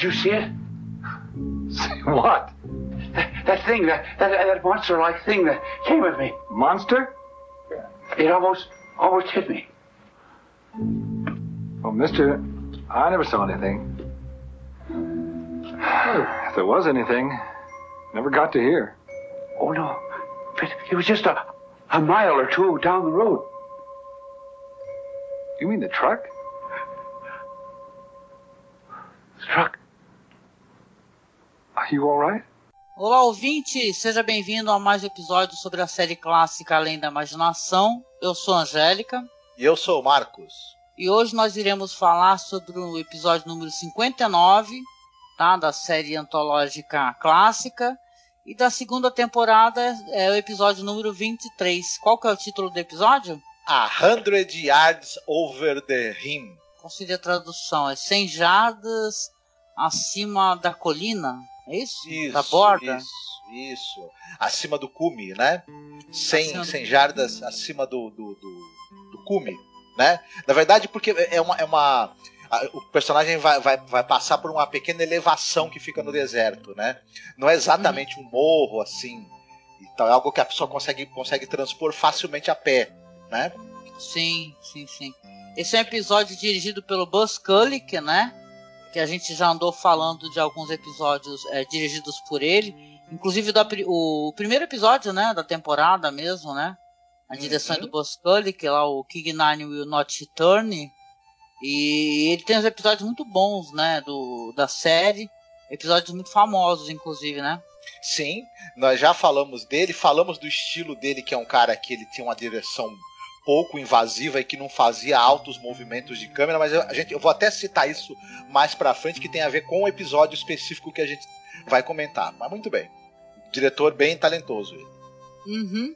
Did you see it? See what? That, that thing, that, that, that monster-like thing that came at me. Monster? It almost, almost hit me. Well, mister, I never saw anything. If there was anything, never got to here. Oh no, but it was just a, a mile or two down the road. You mean the truck? The truck. Are you all right? Olá, ouvinte! Seja bem-vindo a mais um episódio sobre a série clássica Além da Imaginação. Eu sou a Angélica. E eu sou o Marcos. E hoje nós iremos falar sobre o episódio número 59, tá? Da série antológica clássica. E da segunda temporada é o episódio número 23. Qual que é o título do episódio? A Hundred Yards Over the Rim. Seria a tradução? É 100 jardas acima da colina? É isso? Isso, da borda? Isso, isso. Acima do cume, né? 100, Acima do 100 jardas acima do, do, do, do cume, né? Na verdade, porque é uma... É uma a- o personagem vai, vai, vai passar por uma pequena elevação que fica no deserto, né? Não é exatamente um morro, assim. Então é algo que a pessoa consegue, consegue transpor facilmente a pé, né? Sim, sim, sim. Esse é um episódio dirigido pelo Buzz Kulick, né? Que a gente já andou falando de alguns episódios é, dirigidos por ele. Inclusive o primeiro episódio, né? Da temporada mesmo, né? A direção é Uhum. do Buzz Kulick, lá o King Nine Will Not Return. E ele tem uns episódios muito bons, né? Do, da série. Episódios muito famosos, inclusive, né? Sim, nós já falamos dele, falamos do estilo dele, que é um cara que ele tinha uma direção pouco invasiva e que não fazia altos movimentos de câmera, mas eu, a gente, eu vou até citar isso mais pra frente, que tem a ver com o episódio específico que a gente vai comentar. Mas muito bem. Diretor bem talentoso ele. Uhum.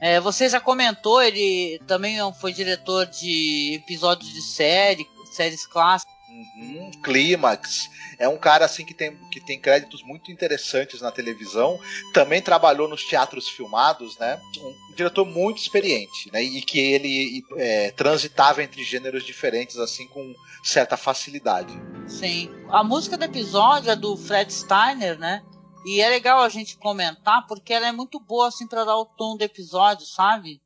É, você já comentou, ele também foi diretor de episódios de série, séries clássicas. Uhum, Clímax. É um cara assim que tem, que tem créditos muito interessantes na televisão. Também trabalhou nos teatros filmados, né? Um diretor muito experiente, né? E que ele é, transitava entre gêneros diferentes assim com certa facilidade. Sim. A música do episódio é do Fred Steiner, né? E é legal a gente comentar porque ela é muito boa assim para dar o tom do episódio, sabe?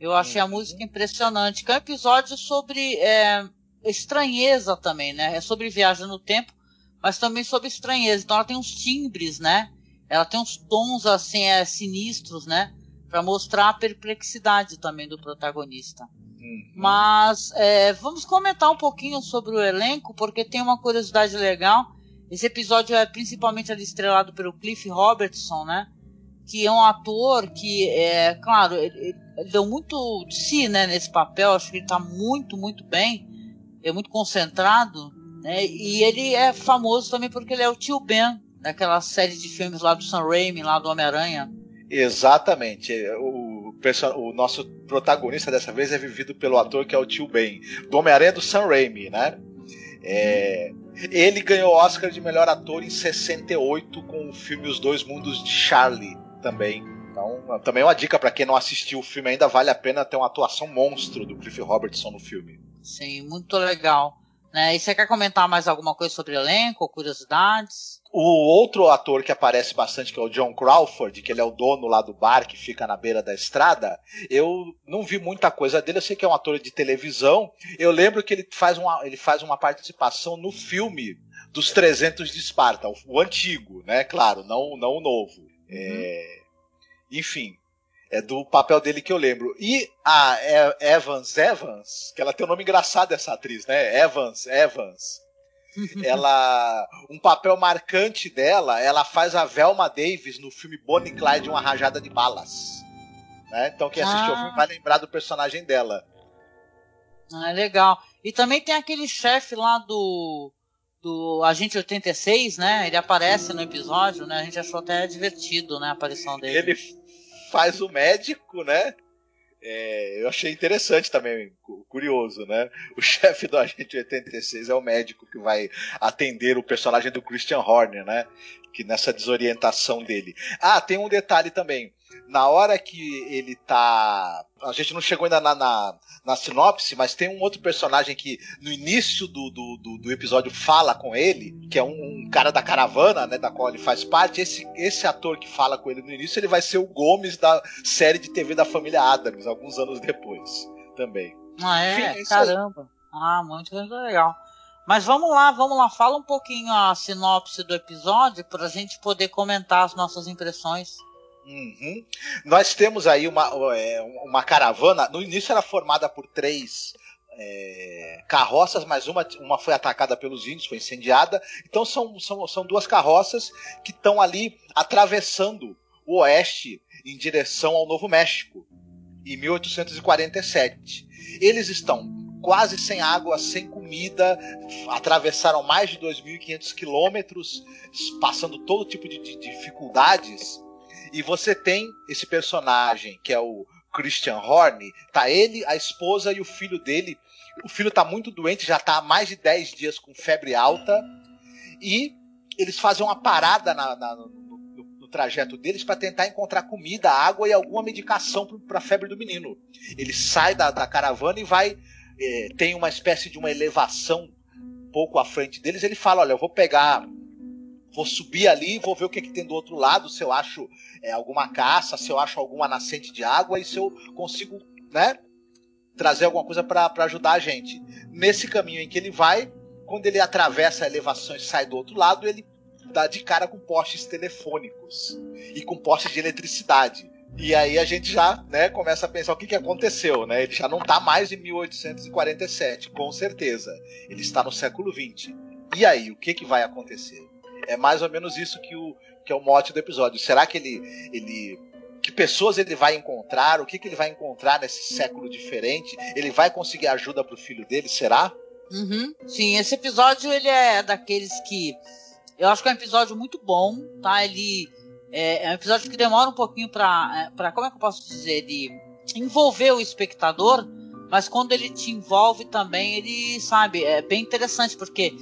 Eu achei a Uhum. música impressionante. Que é um episódio sobre é, estranheza também, né? É sobre viagem no tempo, mas também sobre estranheza. Então ela tem uns timbres, né? Ela tem uns tons assim é, sinistros, né? Para mostrar a perplexidade também do protagonista. Uhum. Mas é, vamos comentar um pouquinho sobre o elenco, porque tem uma curiosidade legal. Esse episódio é principalmente ali estrelado pelo Cliff Robertson, né? Que é um ator que, é, claro, ele, ele deu muito de si né, nesse papel. Acho que ele está muito, muito bem. É muito concentrado. Né? E ele é famoso também porque ele é o tio Ben, daquela série de filmes lá do Sam Raimi, lá do Homem-Aranha. Exatamente. O, o nosso protagonista dessa vez é vivido pelo ator que é o Tio Ben, do Homem-Aranha do Sam Raimi, né? É, ele ganhou o Oscar de melhor ator em 68 com o filme Os Dois Mundos de Charlie também. Então, também é uma dica para quem não assistiu o filme ainda, vale a pena ter uma atuação monstro do Cliff Robertson no filme. Sim, muito legal. Né? E você quer comentar mais alguma coisa sobre o elenco, curiosidades? O outro ator que aparece bastante, que é o John Crawford, que ele é o dono lá do bar que fica na beira da estrada, eu não vi muita coisa dele, eu sei que é um ator de televisão. Eu lembro que ele faz uma, ele faz uma participação no filme dos 300 de Esparta, o, o antigo, né? Claro, não, não o novo. É, enfim, é do papel dele que eu lembro. E a Evans Evans, que ela tem um nome engraçado essa atriz, né? Evans Evans ela um papel marcante dela ela faz a Velma Davis no filme Bonnie Clyde uma rajada de balas né? então quem assistiu Ah. ao filme vai lembrar do personagem dela Ah, legal. E também tem aquele chefe lá do do Agente 86, né? Ele aparece no episódio, né? A gente achou até divertido, né? A aparição dele. Ele faz o médico, né? É, eu achei interessante também, curioso, né? O chefe do Agente 86 é o médico que vai atender o personagem do Christian Horner, né? Que nessa desorientação dele. Ah, tem um detalhe também na hora que ele tá. A gente não chegou ainda na, na, na sinopse, mas tem um outro personagem que no início do, do, do, do episódio fala com ele, que é um, um, cara da caravana, né, da qual ele faz parte. Esse, esse ator que fala com ele no início, ele vai ser o Gomes da série de TV da família Adams, alguns anos depois também. Ah, é? Enfim, é Caramba. Ah, muito legal. Mas vamos lá, vamos lá. Fala um pouquinho a sinopse do episódio para a gente poder comentar as nossas impressões. Uhum. Nós temos aí uma, é, uma caravana. No início era formada por três é, carroças, mas uma, uma foi atacada pelos índios, foi incendiada. Então são, são, são duas carroças que estão ali atravessando o oeste em direção ao Novo México, em 1847. Eles estão quase sem água, sem comida, atravessaram mais de 2.500 quilômetros, passando todo tipo de, de dificuldades e você tem esse personagem que é o Christian Horne, tá ele, a esposa e o filho dele. O filho tá muito doente, já tá há mais de 10 dias com febre alta. E eles fazem uma parada na, na, no, no, no, trajeto deles para tentar encontrar comida, água e alguma medicação para a febre do menino. Ele sai da, da caravana e vai. É, tem uma espécie de uma elevação pouco à frente deles. Ele fala: Olha, eu vou pegar vou subir ali, vou ver o que, que tem do outro lado, se eu acho é, alguma caça, se eu acho alguma nascente de água e se eu consigo, né, trazer alguma coisa para ajudar a gente. Nesse caminho em que ele vai, quando ele atravessa a elevação e sai do outro lado, ele dá de cara com postes telefônicos e com postes de eletricidade. E aí a gente já né, começa a pensar o que, que aconteceu, né? Ele já não está mais em 1847, com certeza. Ele está no século 20. E aí, o que, que vai acontecer? É mais ou menos isso que, o, que é o mote do episódio. Será que ele, ele que pessoas ele vai encontrar, o que, que ele vai encontrar nesse século diferente. Ele vai conseguir ajuda para o filho dele, será? Uhum. Sim, esse episódio ele é daqueles que eu acho que é um episódio muito bom, tá? Ele é, é um episódio que demora um pouquinho para, é, para como é que eu posso dizer, de envolver o espectador, mas quando ele te envolve também, ele sabe, é bem interessante porque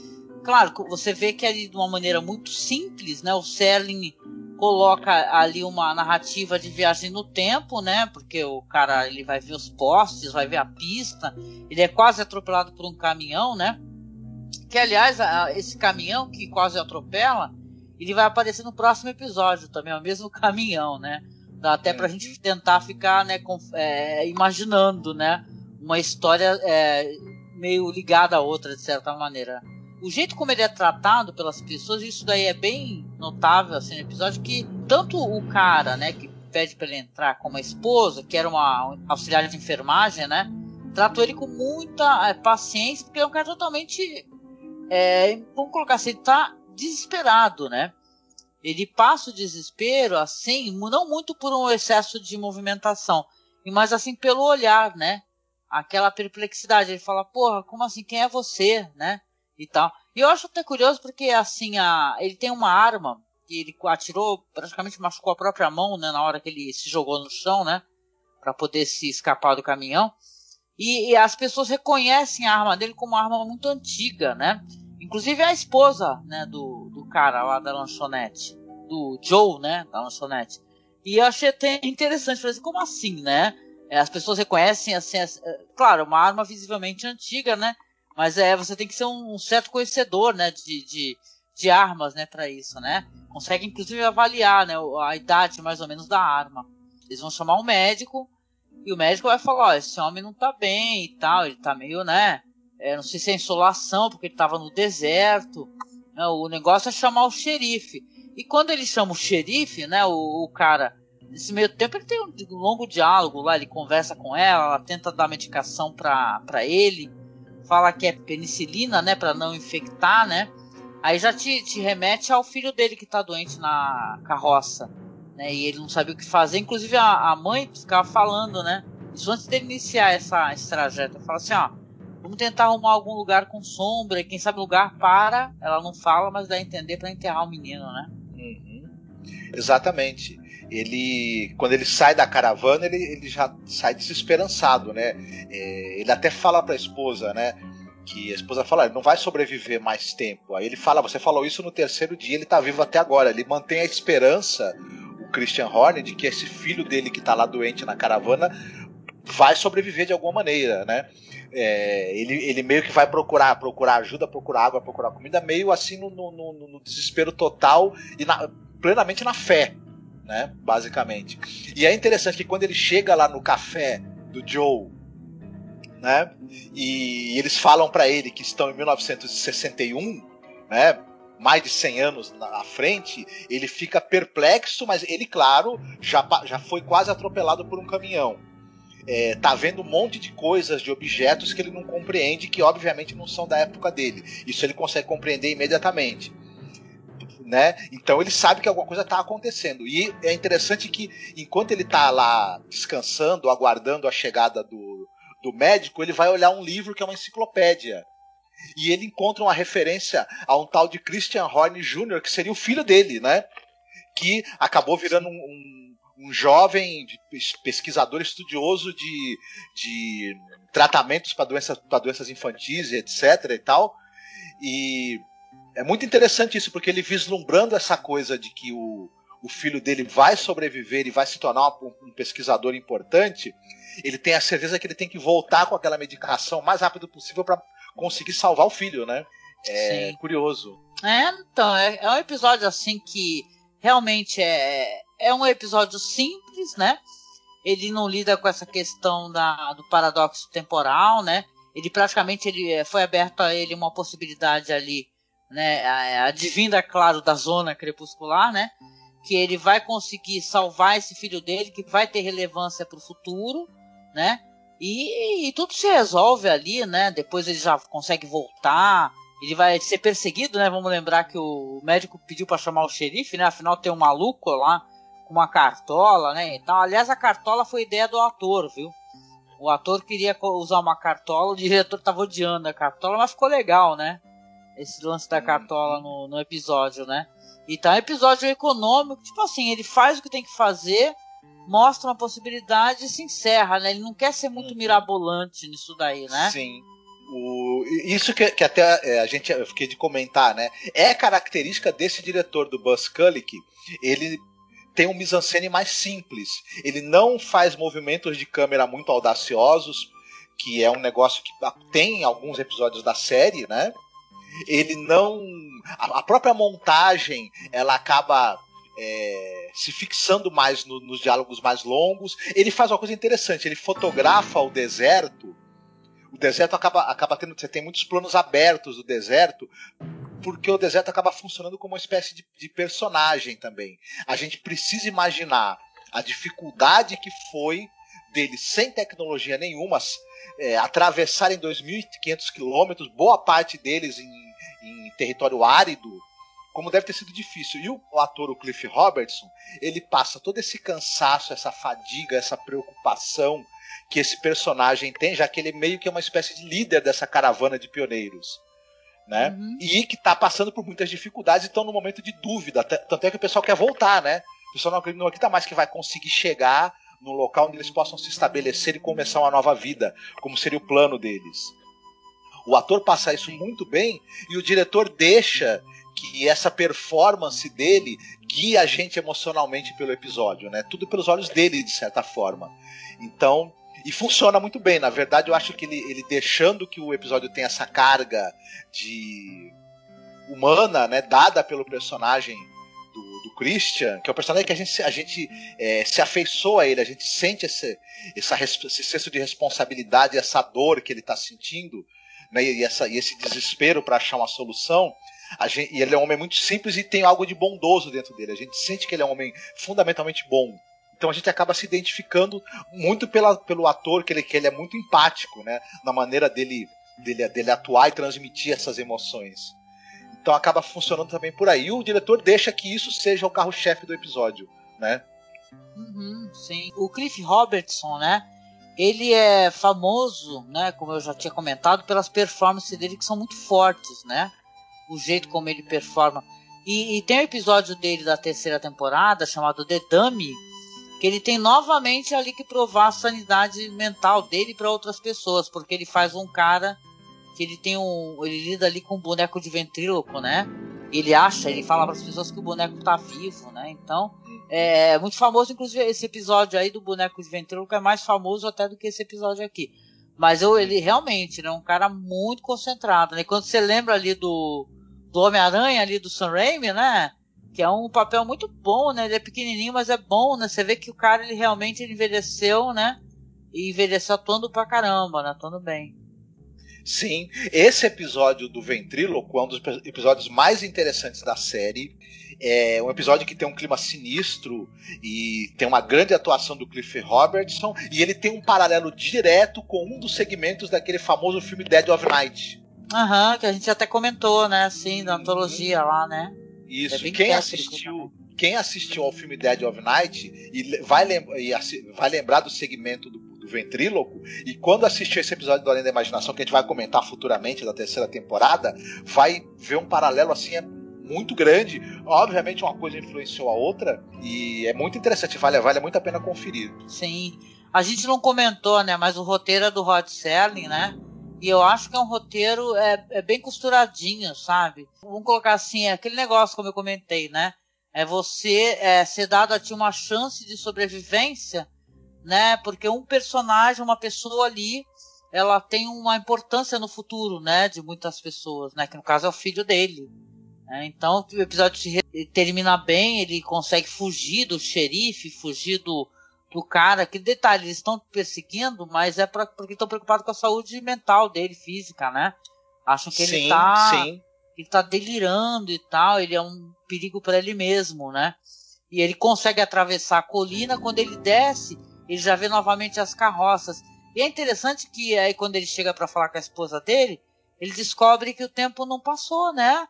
Claro, você vê que ali de uma maneira muito simples, né? O Serling coloca ali uma narrativa de viagem no tempo, né? Porque o cara ele vai ver os postes, vai ver a pista, ele é quase atropelado por um caminhão, né? Que aliás, esse caminhão que quase atropela, ele vai aparecer no próximo episódio também, é o mesmo caminhão, né? Dá até pra gente tentar ficar, né, com, é, imaginando, né? Uma história é, meio ligada à outra, de certa maneira o jeito como ele é tratado pelas pessoas, isso daí é bem notável assim, no episódio, que tanto o cara, né, que pede para ele entrar como a esposa, que era uma auxiliar de enfermagem, né, tratou ele com muita é, paciência, porque é um cara totalmente, é, vamos colocar assim, ele tá desesperado, né, ele passa o desespero, assim, não muito por um excesso de movimentação, mas assim pelo olhar, né, aquela perplexidade, ele fala, porra, como assim, quem é você, né, e tal. E eu acho até curioso porque, assim, a, ele tem uma arma que ele atirou, praticamente machucou a própria mão, né, na hora que ele se jogou no chão, né, para poder se escapar do caminhão. E, e, as pessoas reconhecem a arma dele como uma arma muito antiga, né? Inclusive a esposa, né, do, do cara lá da lanchonete, do Joe, né, da lanchonete. E eu achei até interessante, falei assim, como assim, né? É, as pessoas reconhecem, assim, é, claro, uma arma visivelmente antiga, né? Mas é, você tem que ser um, certo conhecedor, né, de, de, de armas, né, para isso, né? Consegue inclusive avaliar, né, a idade mais ou menos da arma. Eles vão chamar um médico e o médico vai falar, ó, esse homem não tá bem e tal, ele tá meio, né, é, não sei se é insolação porque ele tava no deserto. Né, o negócio é chamar o xerife. E quando ele chama o xerife, né, o, o cara Nesse meio tempo ele tem um longo diálogo lá, ele conversa com ela, ela tenta dar medicação para ele fala que é penicilina, né, para não infectar, né? Aí já te, te, remete ao filho dele que tá doente na carroça, né? E ele não sabia o que fazer. Inclusive a, a mãe ficava falando, né? Isso antes dele iniciar essa, esse trajeto. Fala assim, ó, Vamos tentar arrumar algum lugar com sombra, quem sabe lugar para. Ela não fala, mas dá a entender para enterrar o menino, né? Uhum. Exatamente. Ele, quando ele sai da caravana, ele, ele já sai desesperançado, né? É, ele até fala para a esposa, né? Que a esposa fala, ele não vai sobreviver mais tempo. Aí ele fala, você falou isso no terceiro dia, ele tá vivo até agora. Ele mantém a esperança, o Christian Horner, de que esse filho dele que tá lá doente na caravana vai sobreviver de alguma maneira, né? É, ele, ele meio que vai procurar, procurar ajuda, procurar água, procurar comida, meio assim no, no, no, desespero total e na, plenamente na fé, né? Basicamente. E é interessante que quando ele chega lá no café do Joe, né? E eles falam para ele que estão em 1961, né? Mais de 100 anos na frente, ele fica perplexo, mas ele, claro, já, já foi quase atropelado por um caminhão é, tá vendo um monte de coisas, de objetos que ele não compreende, que obviamente não são da época dele. Isso ele consegue compreender imediatamente. Né? Então ele sabe que alguma coisa está acontecendo. E é interessante que enquanto ele está lá descansando, aguardando a chegada do, do médico, ele vai olhar um livro que é uma enciclopédia. E ele encontra uma referência a um tal de Christian Horne Jr., que seria o filho dele, né? Que acabou virando um, um um jovem pesquisador estudioso de, de tratamentos para doenças, doenças infantis, etc. e tal. E é muito interessante isso, porque ele vislumbrando essa coisa de que o, o filho dele vai sobreviver e vai se tornar um, um pesquisador importante, ele tem a certeza que ele tem que voltar com aquela medicação o mais rápido possível para conseguir salvar o filho, né? É Sim. curioso. É, então, é, é um episódio assim que realmente é, é um episódio simples, né? Ele não lida com essa questão da, do paradoxo temporal, né? Ele praticamente ele eh, foi aberto a ele uma possibilidade ali, né? Advinda, claro, da zona crepuscular, né? Que ele vai conseguir salvar esse filho dele, que vai ter relevância para o futuro, né? E, e, tudo se resolve ali, né? Depois ele já consegue voltar. Ele vai ser perseguido, né? Vamos lembrar que o médico pediu para chamar o xerife, né? Afinal tem um maluco lá com uma cartola, né? Então, aliás, a cartola foi ideia do ator, viu? O ator queria usar uma cartola, o diretor tava odiando a cartola, mas ficou legal, né? Esse lance da cartola no, no episódio, né? Então é um episódio econômico, tipo assim, ele faz o que tem que fazer, mostra uma possibilidade e se encerra, né? Ele não quer ser muito uhum. mirabolante nisso daí, né? Sim. O, isso que, que até é, a gente eu fiquei de comentar, né? É característica desse diretor do Buzz Kulick. Ele tem um mise-en-scène mais simples. Ele não faz movimentos de câmera muito audaciosos, que é um negócio que tem em alguns episódios da série, né? Ele não. A própria montagem ela acaba é, se fixando mais no, nos diálogos mais longos. Ele faz uma coisa interessante, ele fotografa o deserto. O deserto acaba, acaba tendo. Você tem muitos planos abertos do deserto porque o deserto acaba funcionando como uma espécie de, de personagem também. A gente precisa imaginar a dificuldade que foi deles, sem tecnologia nenhuma, é, atravessarem 2.500 quilômetros, boa parte deles em, em, território árido, como deve ter sido difícil. E o, o, ator, o Cliff Robertson, ele passa todo esse cansaço, essa fadiga, essa preocupação que esse personagem tem, já que ele meio que é uma espécie de líder dessa caravana de pioneiros né? Uhum. E que está passando por muitas dificuldades e estão no momento de dúvida. Tanto é que o pessoal quer voltar, né? O pessoal não acredita, não acredita mais que vai conseguir chegar no local onde eles possam se estabelecer e começar uma nova vida, como seria o plano deles. O ator passa isso muito bem e o diretor deixa que essa performance dele guie a gente emocionalmente pelo episódio, né? Tudo pelos olhos dele, de certa forma. Então, e funciona muito bem. Na verdade, eu acho que ele, ele deixando que o episódio tenha essa carga de humana, né, dada pelo personagem Christian, que é o personagem que a gente, a gente é, se afeiçoa a ele, a gente sente esse, essa, esse senso de responsabilidade, essa dor que ele está sentindo, né, e, essa, e esse desespero para achar uma solução. Gente, e ele é um homem muito simples e tem algo de bondoso dentro dele. A gente sente que ele é um homem fundamentalmente bom. Então a gente acaba se identificando muito pela, pelo ator, que ele, que ele é muito empático, né? Na maneira dele, dele, dele atuar e transmitir essas emoções. Então acaba funcionando também por aí. O diretor deixa que isso seja o carro-chefe do episódio, né? Uhum, sim. O Cliff Robertson, né? ele é famoso, né, como eu já tinha comentado, pelas performances dele que são muito fortes, né? O jeito como ele performa. E, e tem um episódio dele da terceira temporada chamado The Dummy, que ele tem novamente ali que provar a sanidade mental dele para outras pessoas, porque ele faz um cara que ele tem um, ele lida ali com um boneco de ventríloco, né? Ele acha, ele fala para as pessoas que o boneco tá vivo, né? Então, é muito famoso, inclusive esse episódio aí do boneco de ventríloco é mais famoso até do que esse episódio aqui. Mas eu, ele realmente é um cara muito concentrado, né? Quando você lembra ali do, do Homem-Aranha ali do Sam Raimi, né? Que é um papel muito bom, né? Ele é pequenininho, mas é bom, né? Você vê que o cara ele realmente envelheceu, né? E envelheceu atuando pra caramba, né? Atuando bem. Sim, esse episódio do Ventríloco é um dos episódios mais interessantes da série. É um episódio que tem um clima sinistro e tem uma grande atuação do Cliff Robertson. E ele tem um paralelo direto com um dos segmentos daquele famoso filme Dead of Night. Aham, que a gente até comentou, né? Assim, da antologia lá, né? Isso, é quem assistiu. Quem assistiu ao filme Dead of Night e vai, e vai lembrar do segmento do ventríloco, e quando assistir esse episódio do Além da Imaginação, que a gente vai comentar futuramente da terceira temporada, vai ver um paralelo assim é muito grande. Obviamente, uma coisa influenciou a outra, e é muito interessante, vale, vale muito a pena conferir. Sim. A gente não comentou, né? Mas o roteiro é do Rod Serling, né? E eu acho que é um roteiro é, é bem costuradinho, sabe? Vamos colocar assim, é aquele negócio como eu comentei, né? É você é, ser dado a ti uma chance de sobrevivência, né? Porque um personagem, uma pessoa ali, ela tem uma importância no futuro, né? De muitas pessoas, né? Que no caso é o filho dele. Né? Então o episódio se termina bem, ele consegue fugir do xerife, fugir do, do cara. Que detalhe, eles estão perseguindo, mas é pra, porque estão preocupados com a saúde mental dele, física, né? Acham que sim, ele tá. Sim. Ele tá delirando e tal, ele é um perigo para ele mesmo, né? E ele consegue atravessar a colina, quando ele desce, ele já vê novamente as carroças. E é interessante que aí quando ele chega para falar com a esposa dele, ele descobre que o tempo não passou, né?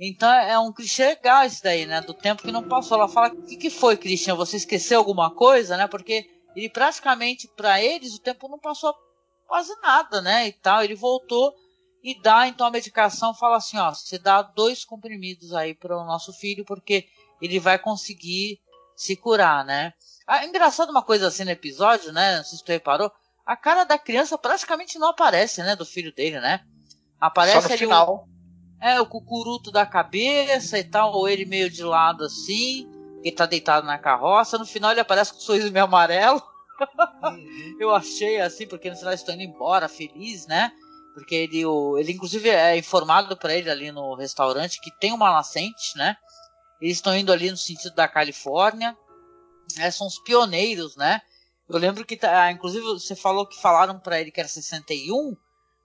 Então é um clichê legal isso daí, né? Do tempo que não passou. Ela fala: O que, que foi, Christian? Você esqueceu alguma coisa, né? Porque ele praticamente, para eles, o tempo não passou quase nada, né? E tal. Ele voltou e dá então a medicação. Fala assim: Ó, você dá dois comprimidos aí para o nosso filho, porque ele vai conseguir se curar, né? Ah, engraçado uma coisa assim no episódio, né? Não sei se tu reparou. A cara da criança praticamente não aparece, né? Do filho dele, né? Aparece Só no final. O é, o cucuruto da cabeça e tal, ou ele meio de lado assim, ele tá deitado na carroça. No final ele aparece com um sorriso meio amarelo. Uhum. Eu achei assim, porque no final eles estão indo embora, feliz, né? Porque ele, o, ele inclusive é informado para ele ali no restaurante que tem uma nascente, né? Eles estão indo ali no sentido da Califórnia. É, são os pioneiros, né? Eu lembro que, tá, inclusive, você falou que falaram para ele que era 61,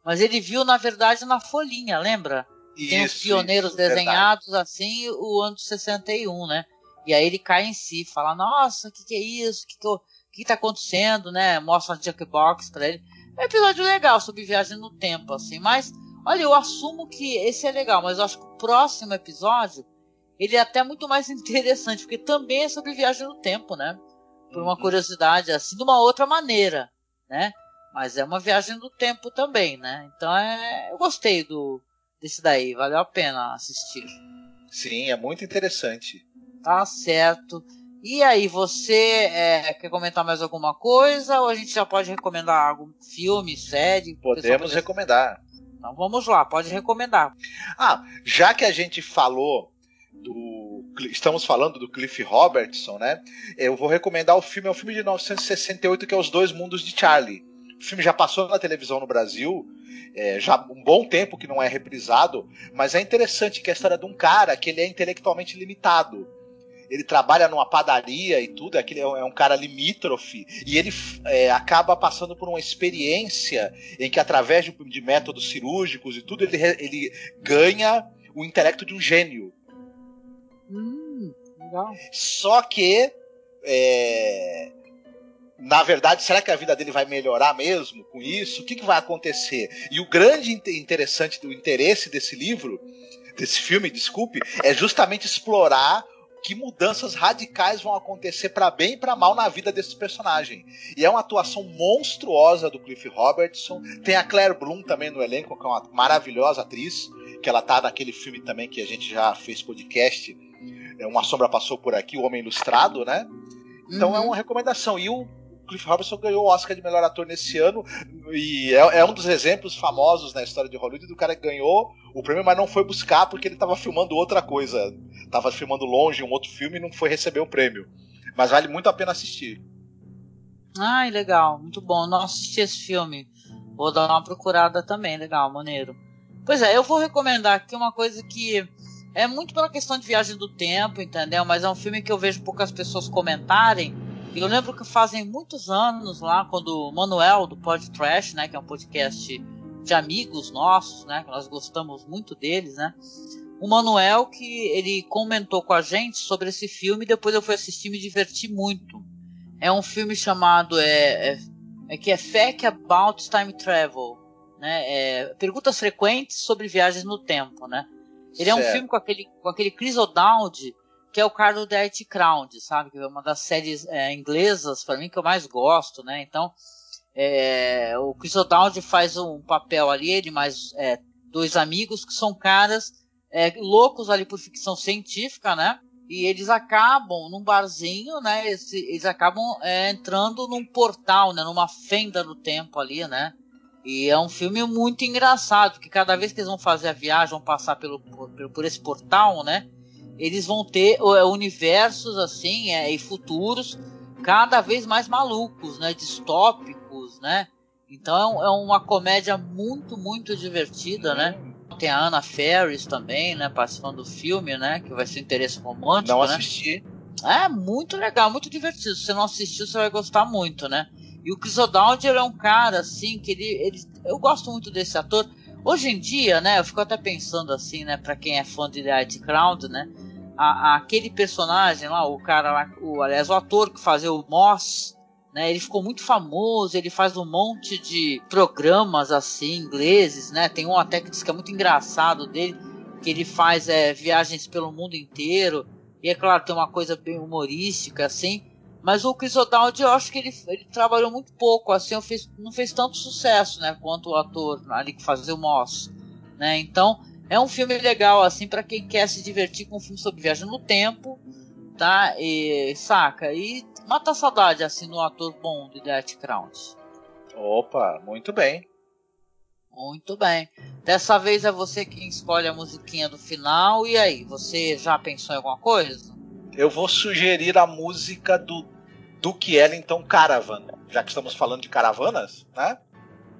mas ele viu, na verdade, na folhinha, lembra? Tem os pioneiros isso, desenhados verdade. assim, o ano de 61, né? E aí ele cai em si, fala, nossa, o que, que é isso? O que, que, eu, que, tá acontecendo, né? Mostra uma jukebox pra ele. É um episódio legal sobre viagem no tempo, assim, mas olha, eu assumo que esse é legal, mas eu acho que o próximo episódio ele é até muito mais interessante, porque também é sobre viagem no tempo, né? Por uma uhum. curiosidade, assim, de uma outra maneira, né? Mas é uma viagem no tempo também, né? Então é, eu gostei do, desse daí. Valeu a pena assistir. Sim, é muito interessante. Tá certo. E aí, você é, quer comentar mais alguma coisa ou a gente já pode recomendar algum filme, série? Podemos recomendar. Então vamos lá, pode recomendar. Ah, já que a gente falou do. Estamos falando do Cliff Robertson, né? Eu vou recomendar o filme, é um filme de 1968 que é Os Dois Mundos de Charlie. O filme já passou na televisão no Brasil, é, já um bom tempo que não é reprisado, mas é interessante que é a história de um cara que ele é intelectualmente limitado. Ele trabalha numa padaria e tudo, é, é um cara limítrofe, e ele é, acaba passando por uma experiência em que, através de, de métodos cirúrgicos e tudo, ele, ele ganha o intelecto de um gênio. Legal. Só que é, na verdade, será que a vida dele vai melhorar mesmo com isso? O que, que vai acontecer? E o grande interessante do interesse desse livro, desse filme, desculpe, é justamente explorar que mudanças radicais vão acontecer para bem e para mal na vida desse personagem. E é uma atuação monstruosa do Cliff Robertson. Tem a Claire Bloom também no elenco, que é uma maravilhosa atriz, que ela tá naquele filme também que a gente já fez podcast. É, uma sombra passou por aqui, o Homem Ilustrado, né? Então é uhum. é uma recomendação. E o Cliff Robertson ganhou o Oscar de melhor ator nesse ano e é, é, um dos exemplos famosos na história de Hollywood do cara que ganhou o prêmio, mas não foi buscar porque ele estava filmando outra coisa. Tava filmando longe um outro filme e não foi receber o prêmio. Mas vale muito a pena assistir. Ai, legal, muito bom. Não assisti esse filme. Vou dar uma procurada também, legal, maneiro. Pois é, eu vou recomendar aqui uma coisa que é muito pela questão de viagem do tempo, entendeu? Mas é um filme que eu vejo poucas pessoas comentarem eu lembro que fazem muitos anos lá, quando o Manuel do Pod Trash, né, que é um podcast de amigos nossos, né, que nós gostamos muito deles, né, o Manuel que ele comentou com a gente sobre esse filme, depois eu fui assistir e me diverti muito. É um filme chamado é, é, é que é Fact About Time Travel, né, é, perguntas frequentes sobre viagens no tempo, né. Ele certo. é um filme com aquele com aquele Chris O'Dowd que é o cara do The It Crowned, sabe? Que é uma das séries é, inglesas, para mim, que eu mais gosto, né? Então, é, o Chris O'Dowd faz um papel ali, ele mais é, dois amigos que são caras é, loucos ali por ficção científica, né? E eles acabam num barzinho, né? Eles, eles acabam é, entrando num portal, né? Numa fenda do tempo ali, né? E é um filme muito engraçado, porque cada vez que eles vão fazer a viagem, vão passar pelo, por, por esse portal, né? eles vão ter é, universos assim é, e futuros cada vez mais malucos, né, distópicos, né? Então é, é uma comédia muito muito divertida, né? Tem a Anna Ferris também, né, participando do filme, né, que vai ser interesse romântico, Não né? assisti. É muito legal, muito divertido. Se você não assistiu, você vai gostar muito, né? E o Chris O'Dowd, é um cara assim que ele, ele eu gosto muito desse ator. Hoje em dia, né, eu fico até pensando assim, né, para quem é fã de The Crowd, né, a, a, aquele personagem lá, o cara lá, o, aliás, o ator que fazia o Moss, né, ele ficou muito famoso, ele faz um monte de programas assim, ingleses, né, tem um até que diz que é muito engraçado dele, que ele faz é, viagens pelo mundo inteiro, e é claro, tem uma coisa bem humorística, assim, mas o Chris O'Dowd, eu acho que ele, ele trabalhou muito pouco, assim, fez, não fez tanto sucesso, né, quanto o ator ali que fazia o Moss, né, então é um filme legal, assim, para quem quer se divertir com um filme sobre viagem no tempo, tá? E, saca? E mata a saudade, assim, no ator bom de Death Crowns. Opa, muito bem. Muito bem. Dessa vez é você quem escolhe a musiquinha do final. E aí, você já pensou em alguma coisa? Eu vou sugerir a música do Duke Ellington Caravan, já que estamos falando de caravanas, né?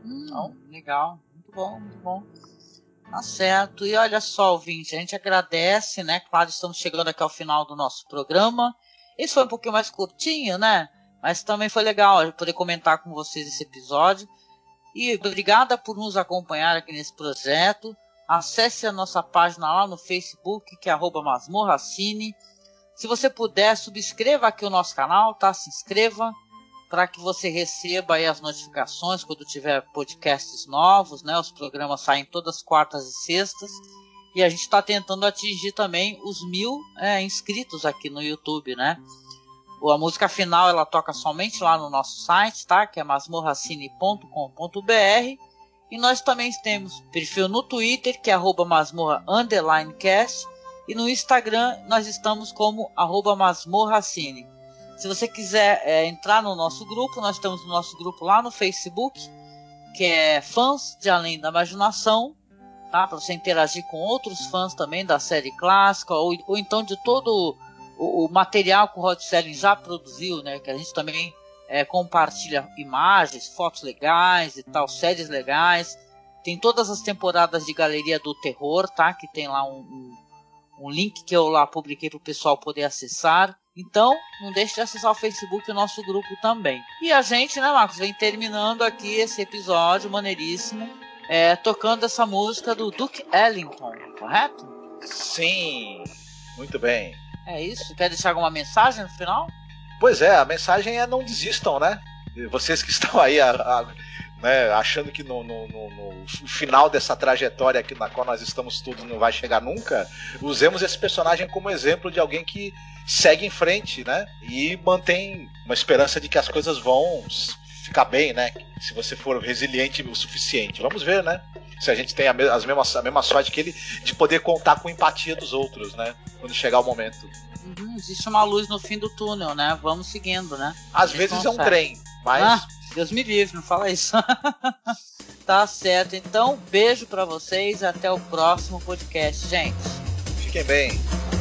Hum, então, legal, muito bom, muito bom. Tá certo. E olha só, ouvinte, a gente agradece, né? Claro, estamos chegando aqui ao final do nosso programa. Esse foi um pouquinho mais curtinho, né? Mas também foi legal poder comentar com vocês esse episódio. E obrigada por nos acompanhar aqui nesse projeto. Acesse a nossa página lá no Facebook, que é masmorracine. Se você puder, subscreva aqui o nosso canal, tá? Se inscreva para que você receba as notificações quando tiver podcasts novos, né? Os programas saem todas quartas e sextas. E a gente está tentando atingir também os mil é, inscritos aqui no YouTube, né? A música final ela toca somente lá no nosso site, tá? Que é masmorracine.com.br. E nós também temos perfil no Twitter, que é arroba masmorra cast. E no Instagram nós estamos como arroba masmorracine. Se você quiser é, entrar no nosso grupo, nós temos o nosso grupo lá no Facebook, que é Fãs de Além da Imaginação, tá? Para você interagir com outros fãs também da série clássica, ou, ou então de todo o, o, material que o Rod Serling já produziu, né? Que a gente também é, compartilha imagens, fotos legais e tal, séries legais. Tem todas as temporadas de Galeria do Terror, tá? Que tem lá um, um, um link que eu lá publiquei para o pessoal poder acessar. Então, não deixe de acessar o Facebook e o nosso grupo também. E a gente, né, Marcos, vem terminando aqui esse episódio maneiríssimo, é, tocando essa música do Duke Ellington, correto? Sim, muito bem. É isso. Quer deixar alguma mensagem no final? Pois é, a mensagem é não desistam, né? Vocês que estão aí a, a, né, achando que no, no, no, no, final dessa trajetória na qual nós estamos todos não vai chegar nunca, usemos esse personagem como exemplo de alguém que segue em frente, né? E mantém uma esperança de que as coisas vão ficar bem, né? Se você for resiliente o suficiente. Vamos ver, né? Se a gente tem a, as mesmas, a mesma sorte que ele de poder contar com a empatia dos outros, né? Quando chegar o momento. Uhum, existe uma luz no fim do túnel, né? Vamos seguindo, né? Às vezes é um trem, mas. Ah, Deus me livre, não fala isso. tá certo. Então, beijo para vocês. Até o próximo podcast, gente. Fiquem bem.